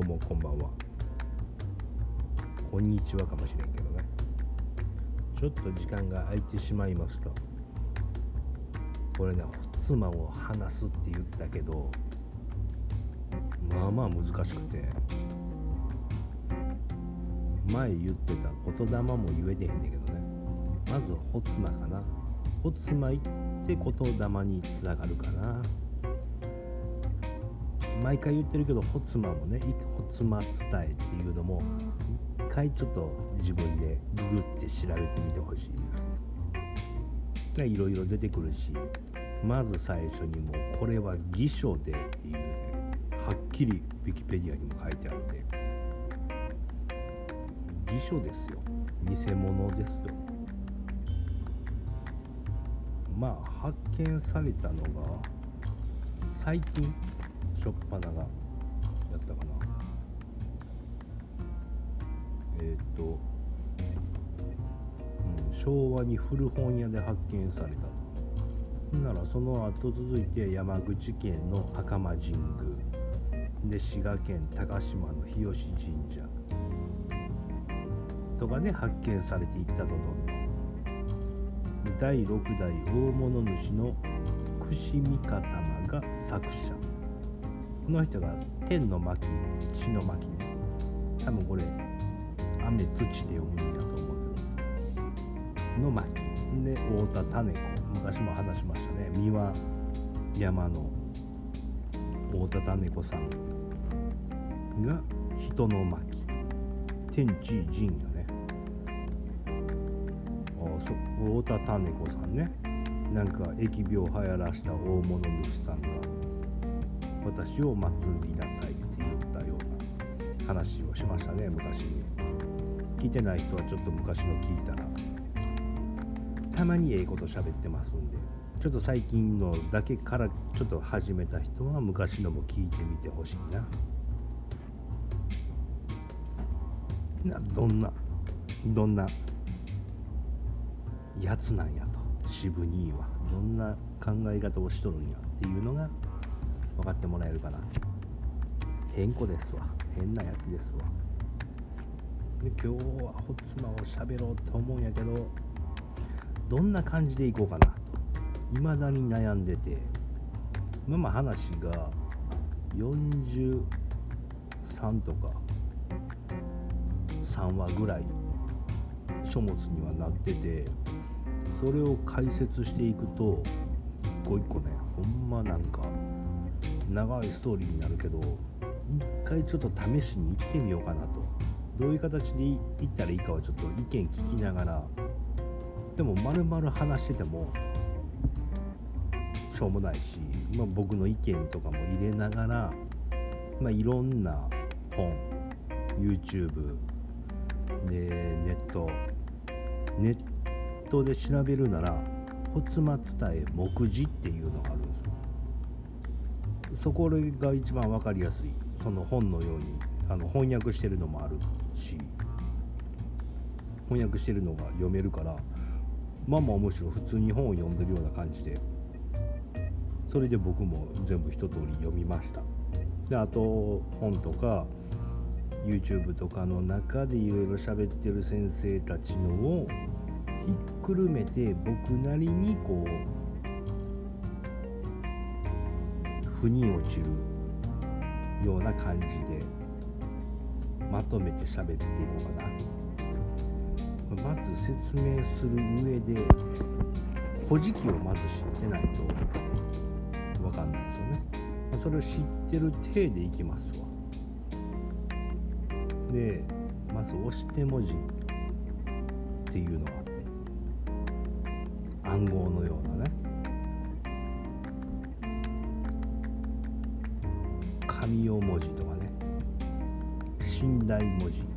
どうもこんばんは。こんにちはかもしれんけどね。ちょっと時間が空いてしまいましたこれね妻を話すって言ったけどまあまあ難しくて前言ってた言霊も言えてへんねんけどね。まずほつまかな。ほつまいって言霊につながるかな。毎回言ってるけどほつまもねほつま伝えっていうのも一回ちょっと自分でググって調べてみてほしいです。いろいろ出てくるしまず最初にもうこれは偽書でっていうねはっきりウィキペディアにも書いてあって偽書ですよ。偽物ですよ。まあ発見されたのが最近しょっぱなが昭和に古本屋で発見されたと。ならその後続いて山口県の赤間神宮。で滋賀県高島の日吉神社。とかで発見されていったとと第6代大物主の串三方が作者。この人が天の巻地の巻ね。多分これ雨土で読むんやと思うけど。の巻で太田種子。昔も話しましたね。三輪山の太田種子さんが人の巻。天地神やね。あそ太田種子さんね。なんか疫病流行らした大物主さんが私を祭りなさいって言ったような話をしましたね昔に。聞いてない人はちょっと昔の聞いたら。たまにええこと喋ってますんでちょっと最近のだけからちょっと始めた人は昔のも聞いてみてほしいな。などんなどんなやつなんやと。渋兄は。どんな考え方をしとるんやっていうのが分かってもらえるかな。変子ですわ。変なやつですわ。で今日はホツマを喋ろうって思うんやけどどんな感じでいこうかなと。未だに悩んでて。まあまあ話が43とか3話ぐらい書物にはなっててそれを解説していくと一個一個ねほんまなんか長いストーリーになるけど一回ちょっと試しに行ってみようかなと。どういう形で行ったらいいかはちょっと意見聞きながらでも丸々話しててもしょうもないし、まあ、僕の意見とかも入れながら、まあ、いろんな本 YouTube でネットネットで調べるなら「骨末伝え目次」っていうのがあるんですよ。そこが一番分かりやすい。その本のようにあの翻訳してるのもあるし翻訳してるのが読めるからまあまあむしろ普通に本を読んでるような感じで。それで僕も全部一通り読みました。であと本とか YouTube とかの中でいろいろ喋ってる先生たちのをひっくるめて僕なりにこう腑に落ちるような感じでまとめて喋っていこうかな。まず説明する上で「古事記」をまず知ってないと分かんないですよね。それを知ってる体でいきますわ。でまず押して文字っていうのがあって暗号のようなね。神用文字とかね。信頼文字。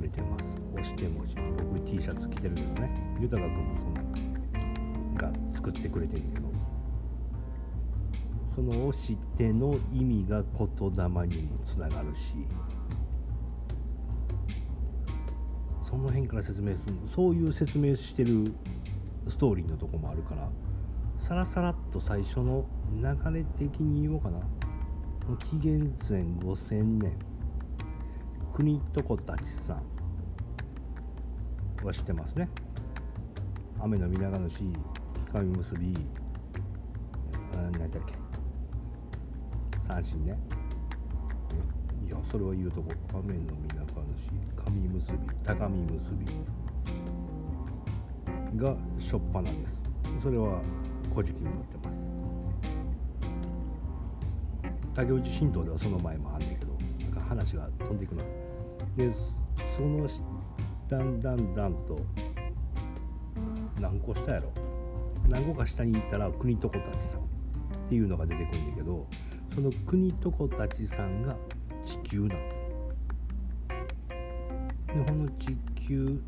われてます。押して文字僕 T シャツ着てるけどね。豊君もそのが作ってくれてるけど。その押しての意味が言霊にもつながるし。その辺から説明するそういう説明してるストーリーのとこもあるから。さらさらっと最初の流れ的に言おうかな。紀元前5000年。国床たちさんは知ってますね。雨の皆が主神結び何だっけ？三振ね。いやそれは言うとこ。雨の皆が主神結び高見結びがしょっぱなです。それは古事記に載ってます。他行地神道ではその前もあんねんけどなんか話が飛んでいくなでそのだんだんだんと何個下やろ？何個か下に行ったら国床たちさんっていうのが出てくるんだけどその国床たちさんが地球なんです。でこの地球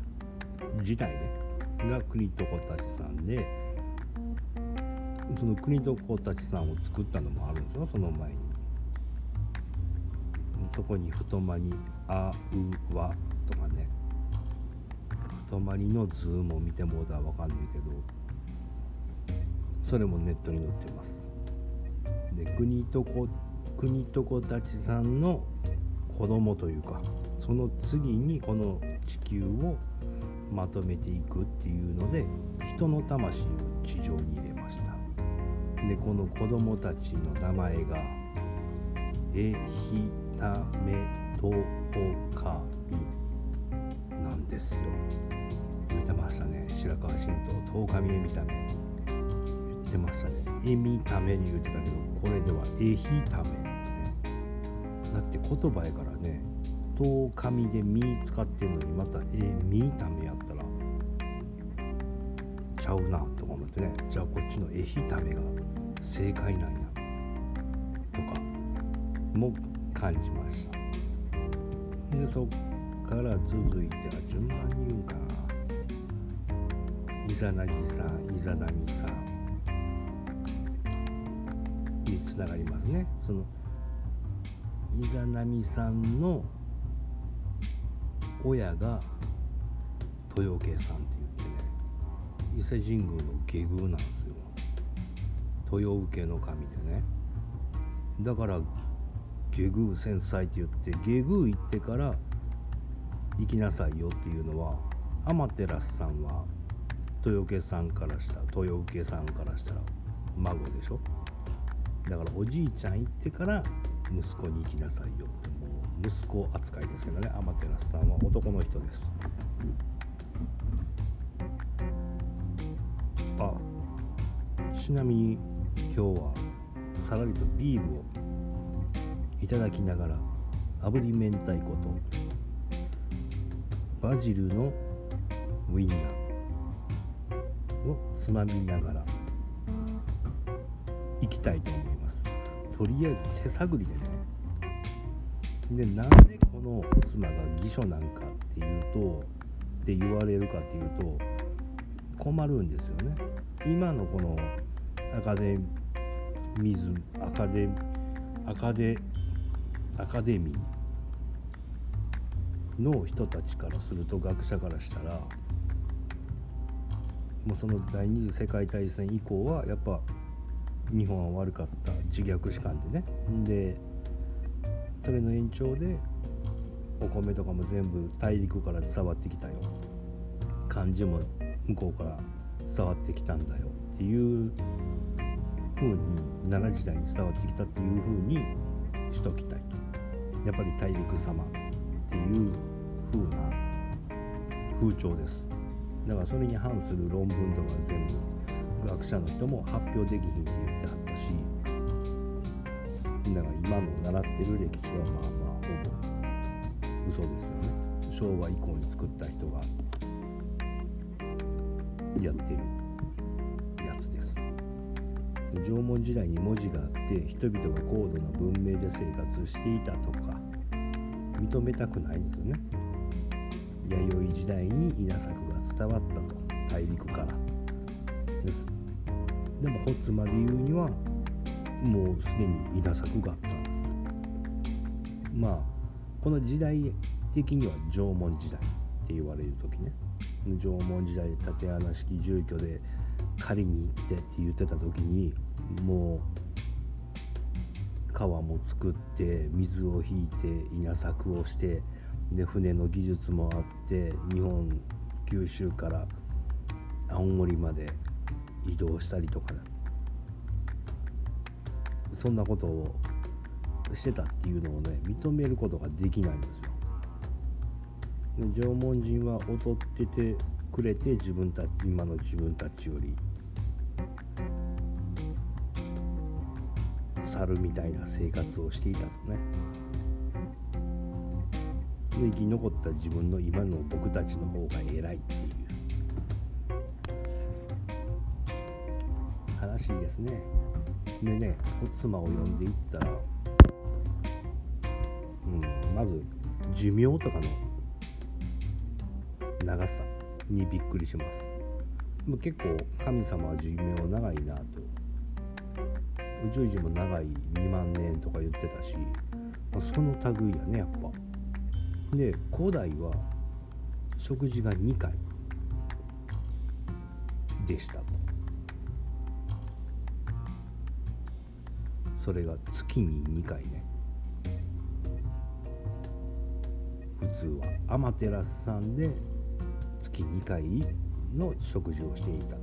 自体ねが国床たちさんでその国床たちさんを作ったのもあるんですよその前に。そこに太まに「あうわ」とかね。太まりの図も見てもうたら分かんないけど。それもネットに載ってます。で国とこ国と子たちさんの子供というかその次にこの地球をまとめていくっていうので人の魂を地上に入れました。でこの子供たちの名前がエヒタメトオカビなんですよ。見てましたね。白川神道十日見え見た目。言ってましたね。えみために言ってたけどこれではえひためだって言葉やからね十日見でみ使ってるのにまたえみためやったらちゃうなとか思ってね。じゃあこっちのえひためが正解なんや。とかも感じました。でそっから続いては順番に言うか。なイザナギさんイザナミさんにつながりますね。そのイザナミさんの親が豊家さんって言ってね。伊勢神宮の下宮なんですよ。豊受の神でね。だから下宮戦災って言って下宮行ってから行きなさいよっていうのは天照さんは豊家さんからしたら豊受さんからしたら孫でしょ？だからおじいちゃん行ってから息子に行きなさいよってもう息子扱いですけどね。天照さんは男の人です。あちなみに今日はさらりとビールをいただきながら炙り明太子とバジルのウインナーをつまみながらいきたいと思います。とりあえず手探りでね。でなんでこのお妻が義書なんかっていうとって言われるかっていうと困るんですよね。今のこのアカデミズアカデアカデアカデミーの人たちからすると学者からしたらもうその第二次世界大戦以降はやっぱ日本は悪かった自虐史観でね。でそれの延長でお米とかも全部大陸から伝わってきたよ。漢字も向こうから伝わってきたんだよっていう風に奈良時代に伝わってきたっていう風にしときたい。とやっぱり大陸様っていう風な風潮です。だからそれに反する論文とか全部学者の人も発表できひんって言ってはったしだから今の習ってる歴史はまあまあほぼ嘘ですよね。昭和以降に作った人がやってるやつです。縄文時代に文字があって人々が高度な文明で生活していたとか認めたくないんですよね。弥生時代に稲作が伝わったと。大陸から。です。でもホツまで言うにはもうすでに稲作があった。んですまあこの時代的には縄文時代って言われる時ね。縄文時代縦穴式住居で狩りに行ってって言ってた時にもう川も作って水を引いて稲作をしてで船の技術もあって日本九州から青森まで移動したりとかそんなことをしてたっていうのをね認めることができないんですよ。縄文人は劣っててくれて自分たち今の自分たちより猿みたいな生活をしていたとね。で生き残った自分の今の僕たちの方が偉いっていう。悲しいですね。でね妻を呼んでいったら、うん、まず寿命とかの長さにびっくりします。結構神様は寿命長いなと宇宙人も長い2万年とか言ってたし、まあ、その類やねやっぱ。で古代は食事が2回でしたと。それが月に2回ね。普通はアマテラスさんで月2回の食事をしていた。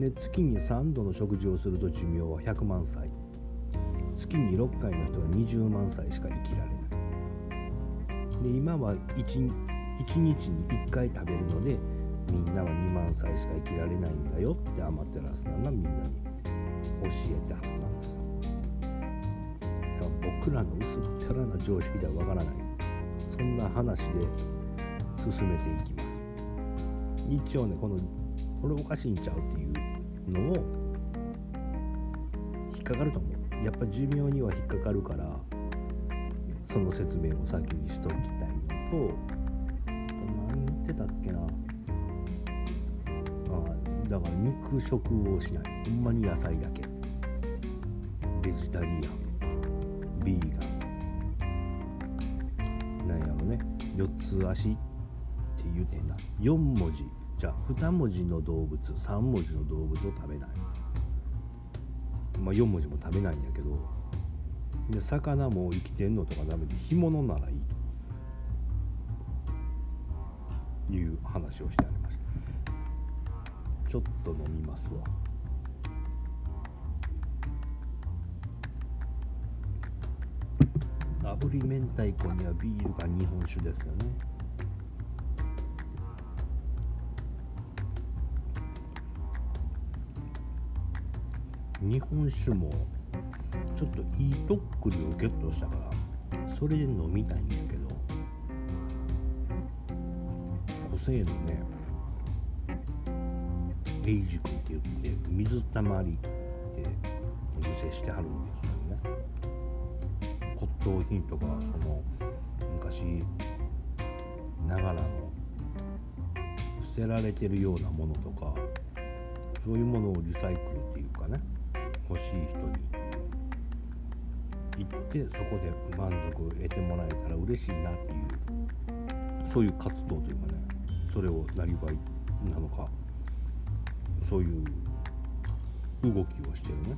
で月に3度の食事をすると寿命は100万歳。月に6回の人は20万歳しか生きられない。で今は 1, 1日に1回食べるのでみんなは2万歳しか生きられないんだよってアマテラスさんがみんなに教えてはったんです僕らの薄っぺらな常識ではわからない。そんな話で進めていきます。一応ねこのこれおかしいんちゃうっていうのを引っかかると思う。やっぱ寿命には引っかかるからその説明を先にしときたいのと何言ってたっけな。あだから肉食をしない。ほんまに野菜だけ。ベジタリアン。ビーガン。なんやろね。4つ足って言うてんな。4文字。じゃあ2文字の動物3文字の動物を食べない。まあ4文字も食べないんやけどで魚も生きてんのとかダメで干物ならいいと。いう話をしてありました。ちょっと飲みますわ。炙り明太子にはビールが日本酒ですよね。日本酒もちょっといいとっくりをゲットしたからそれで飲みたいんやけど個性のねエイジ君って言って水たまりってお店してはるんですよね。骨董品とかその昔ながらの捨てられてるようなものとかそういうものをリサイクル欲しい人に行ってそこで満足を得てもらえたら嬉しいなっていうそういう活動というかねそれをなりわいなのかそういう動きをしてるね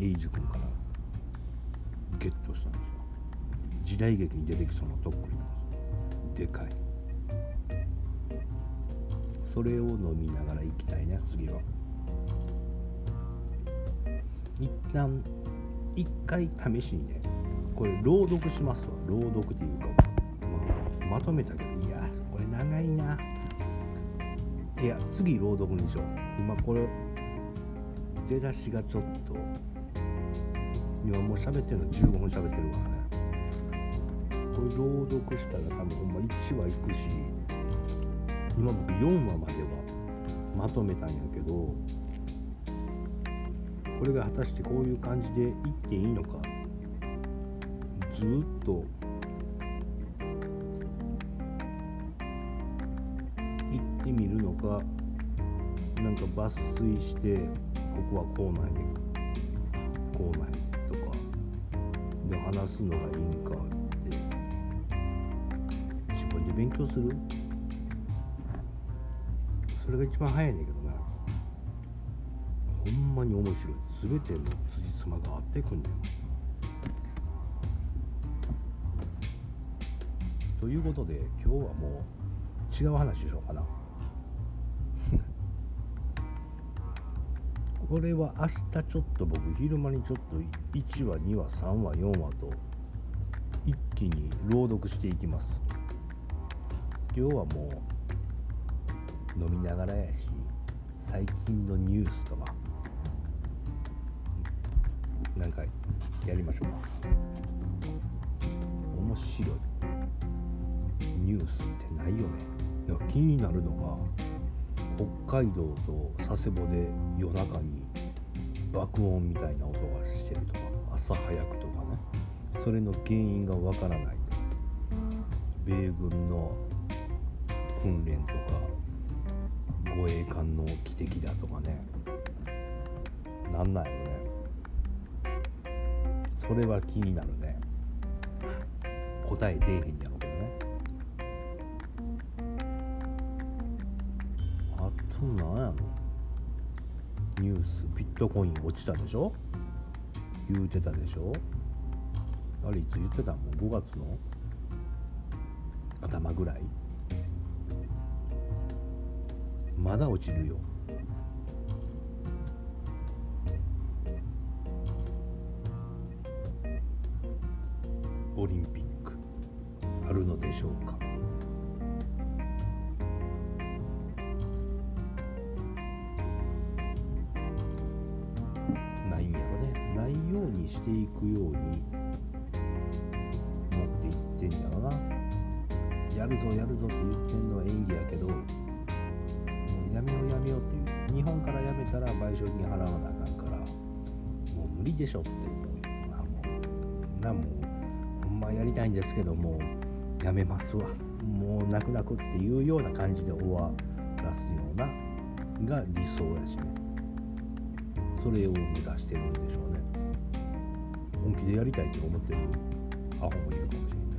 エイジ君からゲットしたんですよ。時代劇に出てきそうなとっくりなんです。でかい。それを飲みながら行きたいね次は。一旦一回試しにねこれ朗読しますわ朗読っていうか、まあ、まとめたけどいやこれ長いないや次朗読にしよう今これ出だしがちょっと今もう喋ってるの15分喋ってるからねこれ朗読したら多分ほんま1話いくし今僕4話まではまとめたんやけどこれが果たしてこういう感じでいっていいのか。ずっと。行ってみるのか。なんか抜粋してここはこうなんや。こうなんやとか。で話すのがいいんかって。自分で勉強する？それが一番早いねんけどな。まに面白い。全ての辻褄が合ってくんねん。ということで今日はもう違う話しようかな。これは明日ちょっと僕昼間にちょっと1話2話3話4話と一気に朗読していきます。今日はもう飲みながらやし最近のニュースとかなんかやりましょうか。面白い。ニュースってないよね。いや気になるのが北海道と佐世保で夜中に爆音みたいな音がしてるとか朝早くとかね。それの原因がわからない米軍の訓練とか護衛艦の汽笛だとかね。なんないねそれは気になるね。答え出えへんやろうけどね。あとなんやろ。ニュース。ビットコイン落ちたでしょ？言うてたでしょ？あれいつ言ってたもう5月の？頭ぐらい？まだ落ちるよ。オリンピックあるのでしょうか？ないんやろね。ないようにしていくように持っていってんやろな。やるぞやるぞって言ってんのは演技やけどもうやめようやめようっていう。日本からやめたら賠償金払わなあかんからもう無理でしょって。思うですけどもやめますわ。もう泣く泣くっていうような感じで終わらすようなが理想やしね。それを目指してるんでしょうね。本気でやりたいって思ってるアホもいるかもしれん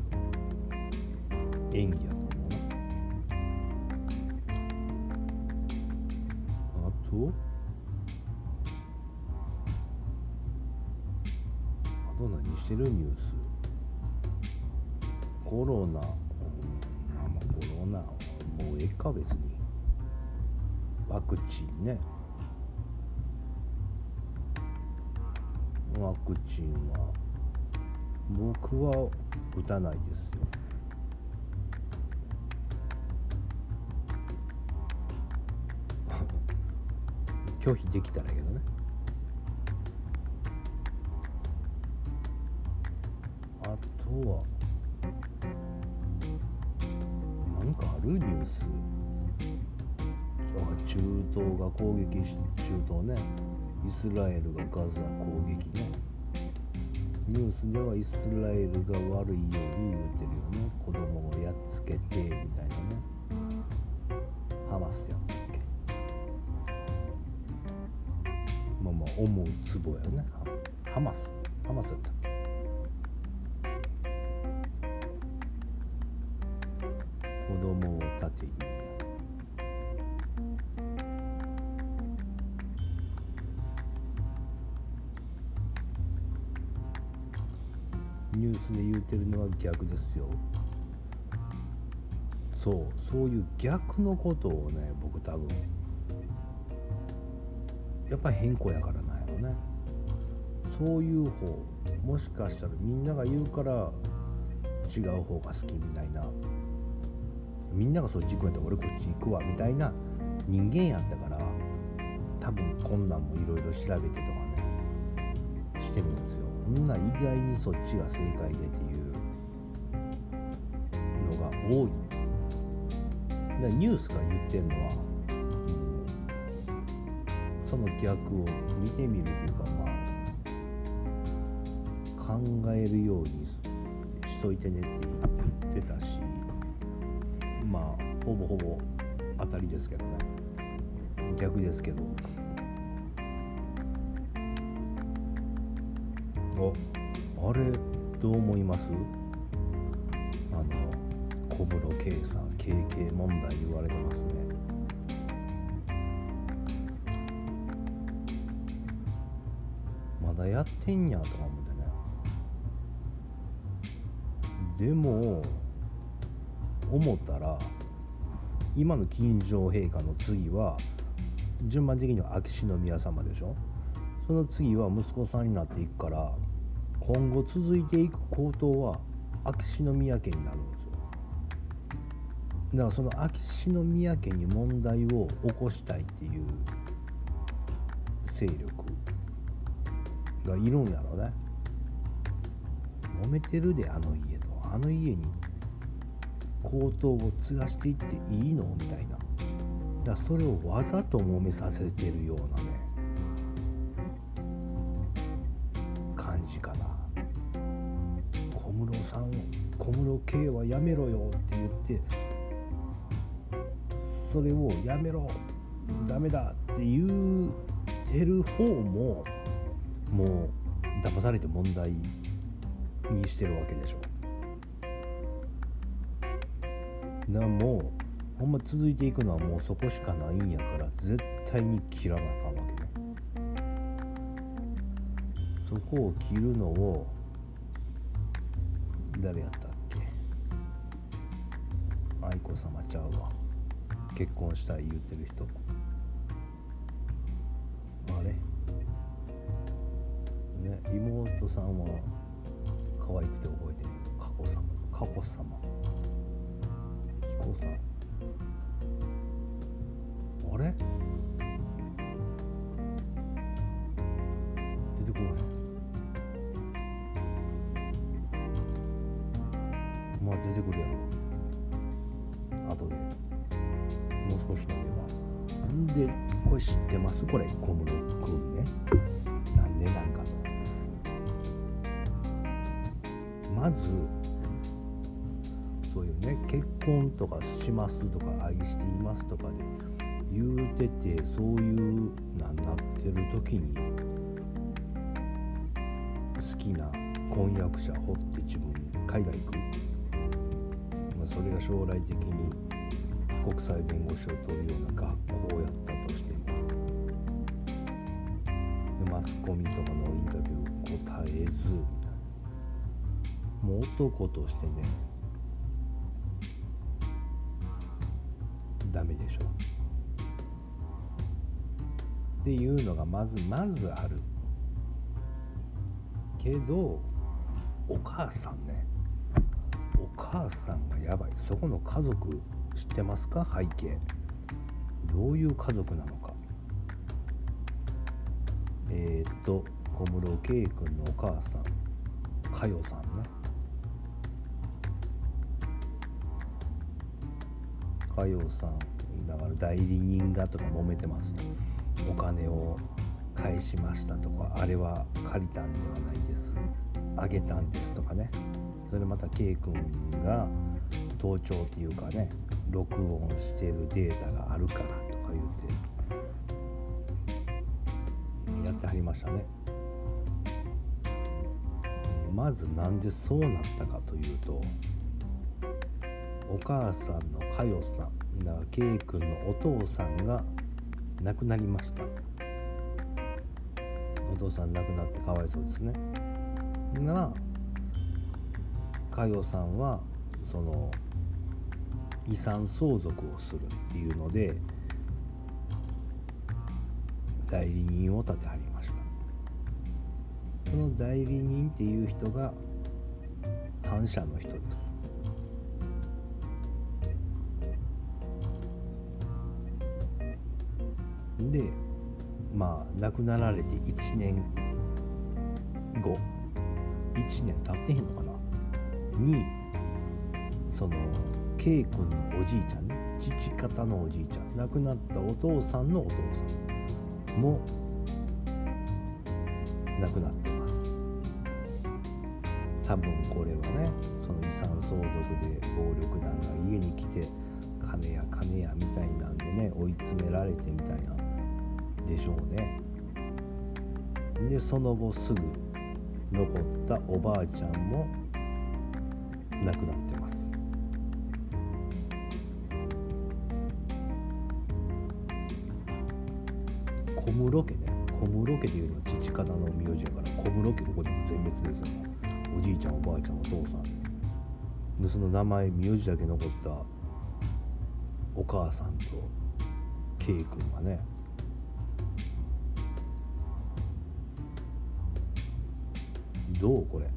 けど。演技やと思うな。あと？あと何してる？ニュース。コロナ、まあコロナもうええか別に。ワクチンね。ワクチンは僕は打たないですよ。拒否できたらやけどね。あとは東が攻撃中東ねイスラエルがガザ攻撃ね。ニュースではイスラエルが悪いように言うてるよね。子供をやっつけてみたいなね。ハマスやったっけ。まあまあ思うツボやね。ハマス。ハマスやったニュースで言うてるのは逆ですよ。そうそういう逆のことをね僕多分やっぱり変更やからなんやろね。そういう方もしかしたらみんなが言うから違う方が好きみたいな。みんながそっち行くんやったら俺こっち行くわみたいな人間やったから多分こんなんもいろいろ調べてとかねしてるんですよそんな意外にそっちが正解でっていうのが多い。だニュースが言ってるのはその逆を見てみるというかまあ考えるようにしといてねって言ってたしまあほぼほぼ当たりですけどね。逆ですけど。れどう思います？あの小室圭さん KK 問題言われてますね。まだやってんやとか思ってね。でも思ったら今の金城陛下の次は順番的には秋篠宮様でしょ？その次は息子さんになっていくから今後続いていく皇統は秋篠宮家になるんですよ。だからその秋篠宮家に問題を起こしたいっていう勢力がいるんやろね。揉めてるであの家と。あの家に皇統を継がしていっていいの？みたいな。だそれをわざと揉めさせてるようなね。小室圭はやめろよって言ってそれをやめろダメだって言うてる方ももう騙されて問題にしてるわけでしょ。なもうほんま続いていくのはもうそこしかないんやから絶対に切らなあかんわけね。そこを切るのを誰やった？愛子様ちゃうわ。結婚したい言うてる人。あれ？ね妹さんは可愛くて覚えてる佳子さま佳子様。彦さん。あれ？ますとか愛していますとかで言うててそういうなんなってる時に好きな婚約者掘って自分海外行く、まあ、それが将来的に国際弁護士を取るような学校をやったとしてもでマスコミとかのインタビュー答えずもう男としてねダメでしょ。っていうのがまずまずある。けどお母さんね。お母さんがやばい。そこの家族知ってますか？背景。どういう家族なのか。えー、っと小室圭君のお母さん。佳代さんね。佳代さんだから代理人がとか揉めてます。お金を返しましたとかあれは借りたんではないです。あげたんですとかね。それまた K 君が盗聴っていうかね録音してるデータがあるからとか言うてやってはりましたね。まずなんでそうなったかというとお母さんの佳代さんだから K 君のお父さんが亡くなりました。お父さん亡くなってかわいそうですね。なら佳代さんはその遺産相続をするっていうので代理人を立てはりました。その代理人っていう人が反社の人です。でまあ亡くなられて1年後1年経ってへんのかな？にその K 君のおじいちゃんね父方のおじいちゃん亡くなったお父さんのお父さんも亡くなってます。多分これはねその遺産相続で暴力団が家に来て金や金やみたいなんでね追い詰められてみたいなでしょうね。でその後すぐ残ったおばあちゃんも亡くなってます。小室家ね。小室家でいうのは父方の名字やから小室家ここでも全滅ですよ。ねおじいちゃんおばあちゃんお父さん。でその名前名字だけ残ったお母さんと K 君がねどうこれ。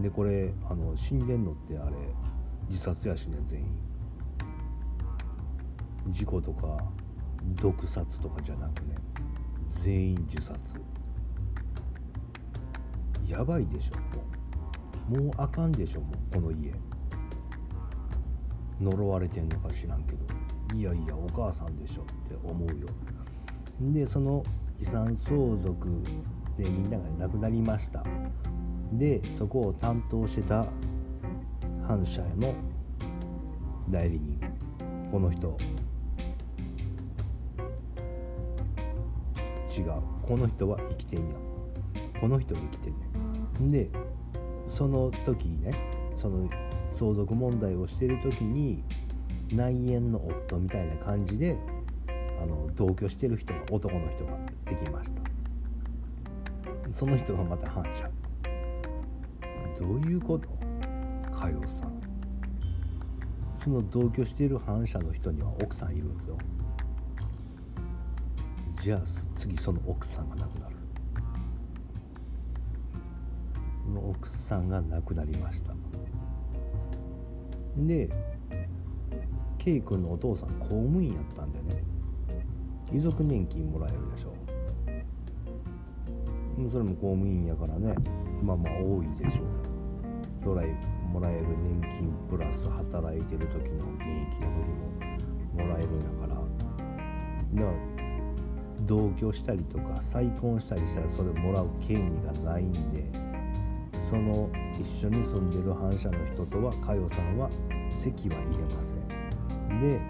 でこれあの死んでんのってあれ自殺やしね全員。事故とか毒殺とかじゃなくね全員自殺。やばいでしょもう。もうあかんでしょもうこの家。呪われてんのか知らんけど。いやいやお母さんでしょって思うよ。でその遺産相続でみんなが亡くなりました。でそこを担当してた反社の代理人この人。違う。この人は生きてんや。この人は生きてんねん。でその時ねその相続問題をしてる時に内縁の夫みたいな感じであの同居してる人が男の人ができました。その人がまた反社。どういうこと？かよさん。その同居している反社の人には奥さんいるんですよ。じゃあ次その奥さんが亡くなる。その奥さんが亡くなりました。で K 君のお父さん公務員やったんでね。遺族年金もらえるでしょ。うそれも公務員やからね。まあまあ多いでしょう。将来もらえる年金プラス働いてる時の現役の時ももらえるんやから。だから同居したりとか再婚したりしたらそれもらう権利がないんでその一緒に住んでる反社の人とは佳代さんは籍は入れません。で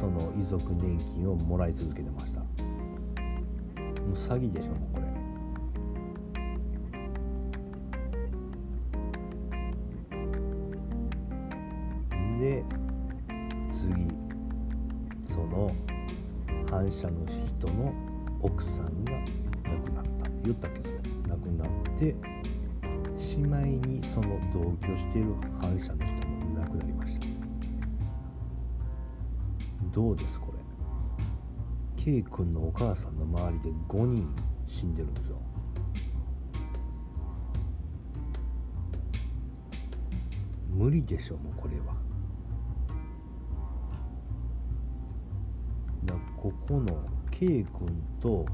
その遺族年金をもらい続けてました。もう詐欺でしょどうですこれ。K 君のお母さんの周りで5人死んでるんですよ。無理でしょもうこれは。だここの K 君と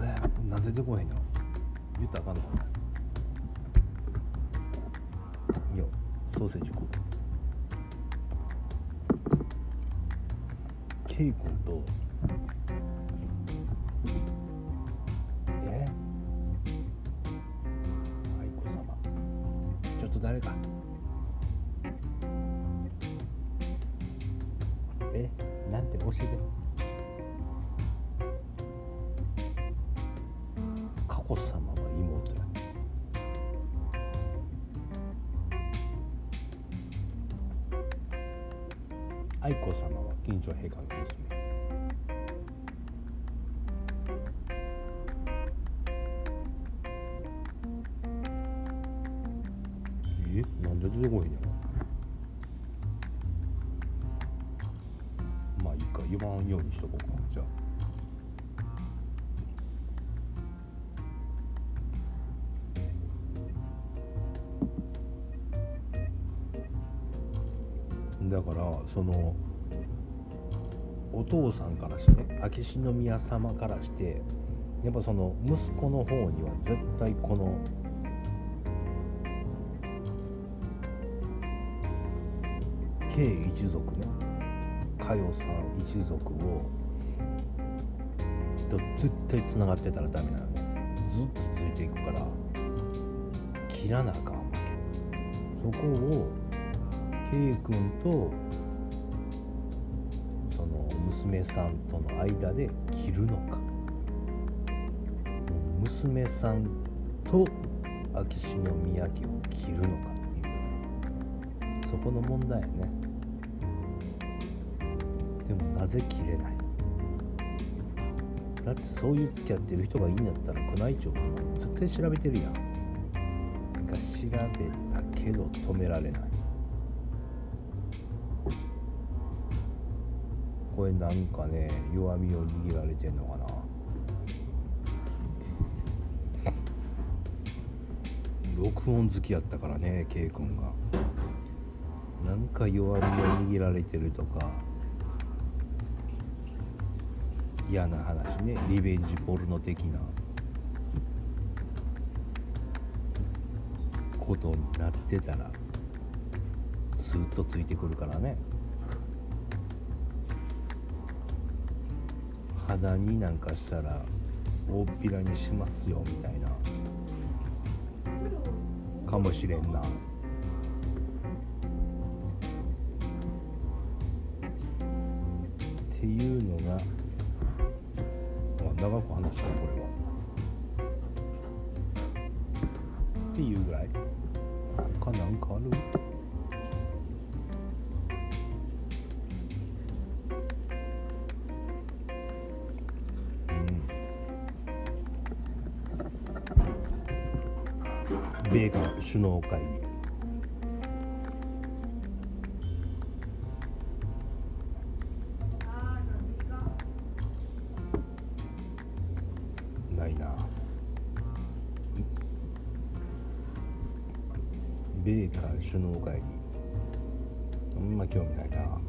えなんで出てこへんの？言ったらあかんのかな？ソーセージ食う K 君と出てこへんや。ろまあいいか言わんようにしとこうかじゃあ。だからそのお父さんからしてね秋篠宮様からしてやっぱその息子の方には絶対この K 一族ね佳代さん一族をと絶対つながってたらダメなのずっとついていくから切らなあかんわけ。そこを K 君とその娘さんとの間で切るのか。娘さんと秋篠宮家を切るのかっていう。そこの問題やね。ぜ切れない。だってそういう付き合ってる人がいいんだったら宮内庁も絶対調べてるやん。が調べたけど止められない。これなんかね弱みを握られてんのかな。録音好きやったからね K 君が。なんか弱みを握られてるとか。嫌な話ね。リベンジポルノ的な。ことになってたらスーッとついてくるからね。肌になんかしたら大っぴらにしますよみたいな。かもしれんな。2021. 米韓首脳会議。あんま興味ないな。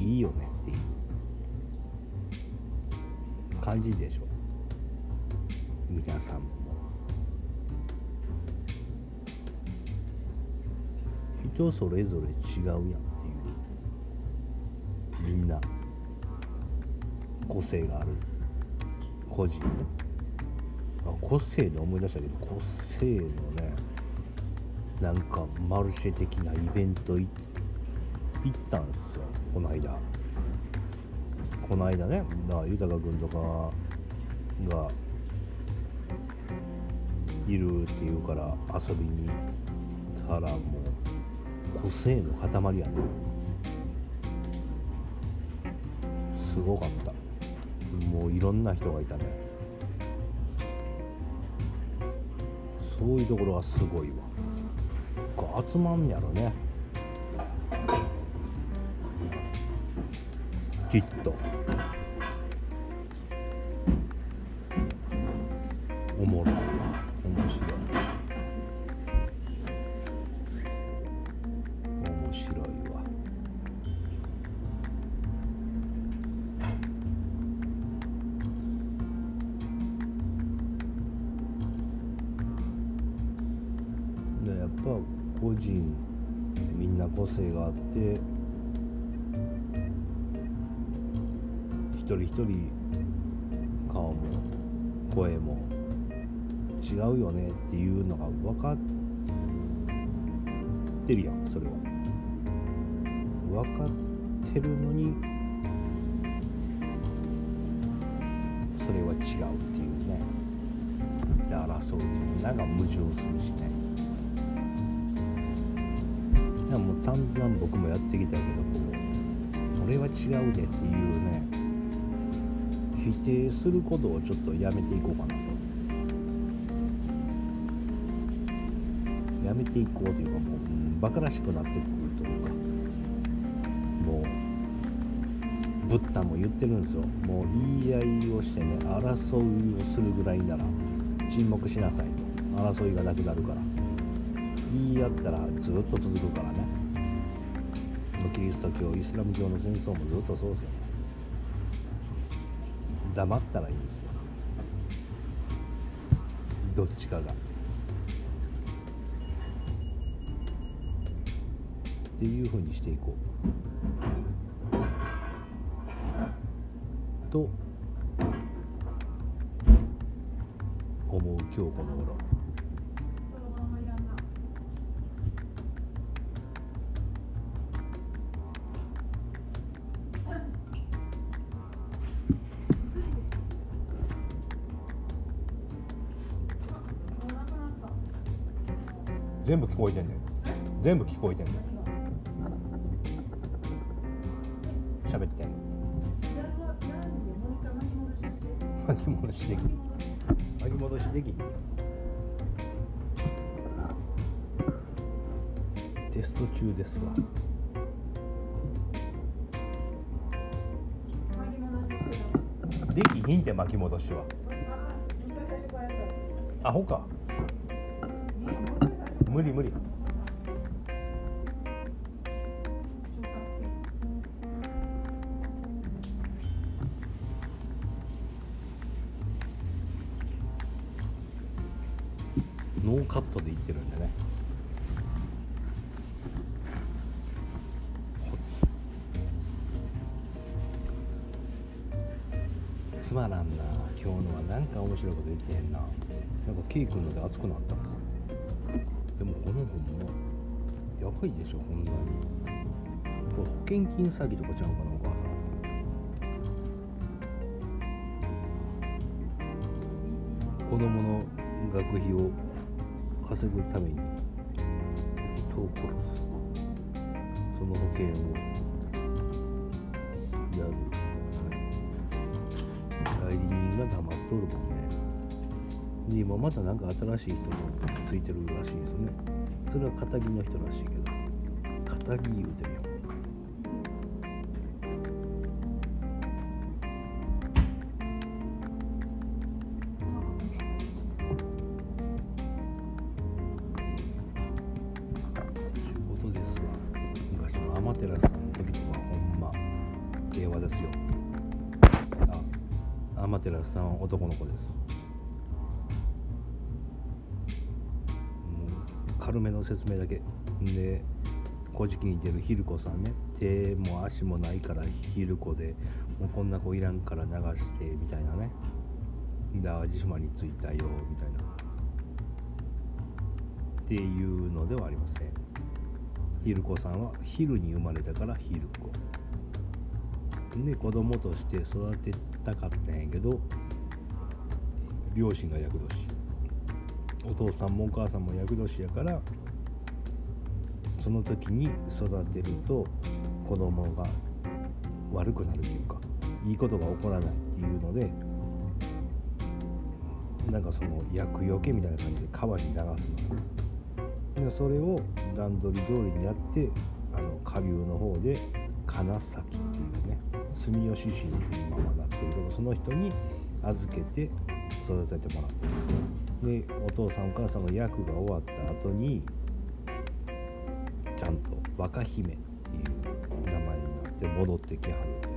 いいよねっていう。感じでしょ。皆さんも。人それぞれ違うやんっていう。みんな個性がある。個人。あ個性で思い出したけど個性のねなんかマルシェ的なイベントい行ったんですよこの間。この間ねだから豊君とかがいるっていうから遊びに行ったらもう個性の塊やね。すごかった。もういろんな人がいたね。そういうところがすごいわ。集まんやろね。きっとおもろいわ面白い。面白いわ。でやっぱ個人みんな個性があって一人一人顔も声も違うよねっていうのが分かってるやんそれは。分かってるのにそれは違うっていうね。で争うっていうなんか矛盾するしね。でももう散々僕もやってきたけどこう俺は違うでっていうね。否定することをちょっとやめていこうかなとやめていこうというかもううんバカらしくなってくるというかもうブッダも言ってるんですよ。もう言い合いをしてね争いをするぐらいなら沈黙しなさいと。争いがなくなるから。言い合ったらずっと続くからね。キリスト教イスラム教の戦争もずっとそうですよ。ね黙ったらいいんですよ。どっちかが。っていうふうにしていこう。と思う今日この頃。全部聞こえてんねん全部聞こえてんねん喋って。ん巻き戻しできん巻き戻しでき？んテスト中ですわ。できひんって巻き戻しは。アホかノーカットでいってるんでね。つまらんな今日のはなんか面白いこと言ってへんな。なんかケイ君ので熱くなったでもこの本もやばいでしょほんなに。保険金詐欺とかちゃうかなお母さん。子供の学費を稼ぐために人を殺すその保険をやる、はい、代理人が黙っとるもんね。で今またなんか新しい人もついてるらしいですね。それは仇の人らしいけど。仇言うてるよ。平和ですよ。あ天照さんは男の子です。うん軽めの説明だけ。で「古事記」に出るヒルコさんね。手も足もないからヒルコでもうこんな子いらんから流してみたいなね。淡路島に着いたよみたいな。っていうのではありません。ヒルコさんは昼に生まれたからヒルコで子供として育てたかったんやけど両親が厄年。お父さんもお母さんも厄年やからその時に育てると子供が悪くなるというかいいことが起こらないっていうのでなんかその厄除けみたいな感じで川に流すのでそれを段取り通りにやってあの下流の方で金崎っていうね住吉市に今はなってるけどその人に預けて育ててもらってます。でお父さんお母さんの役が終わった後にちゃんと若姫っていう名前になって戻ってきはる。んで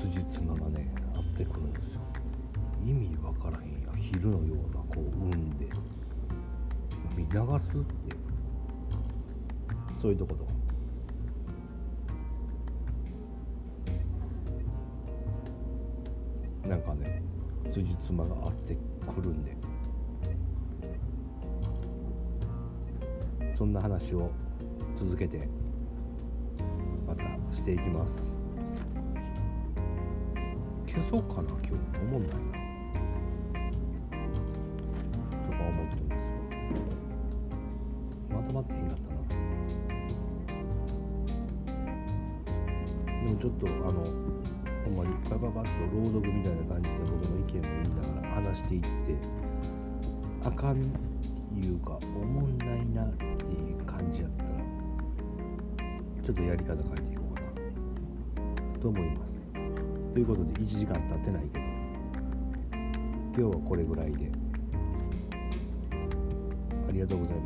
辻褄がね合ってくるんですよ。意味わからへんや昼のようなこう産んで見流すってそういうとこと辻褄が合ってくるんで。そんな話を続けてまたしていきます。消そうかな今日。思んないな。とか思ってますまとまってへんかったな。でもちょっとあのほんまにバババッと朗読みたいなしていってあかんいうかおもんないなっていう感じやったらちょっとやり方変えていこうかな。と思います？ということで1時間経ってないけど。今日はこれぐらいで。ありがとうございます。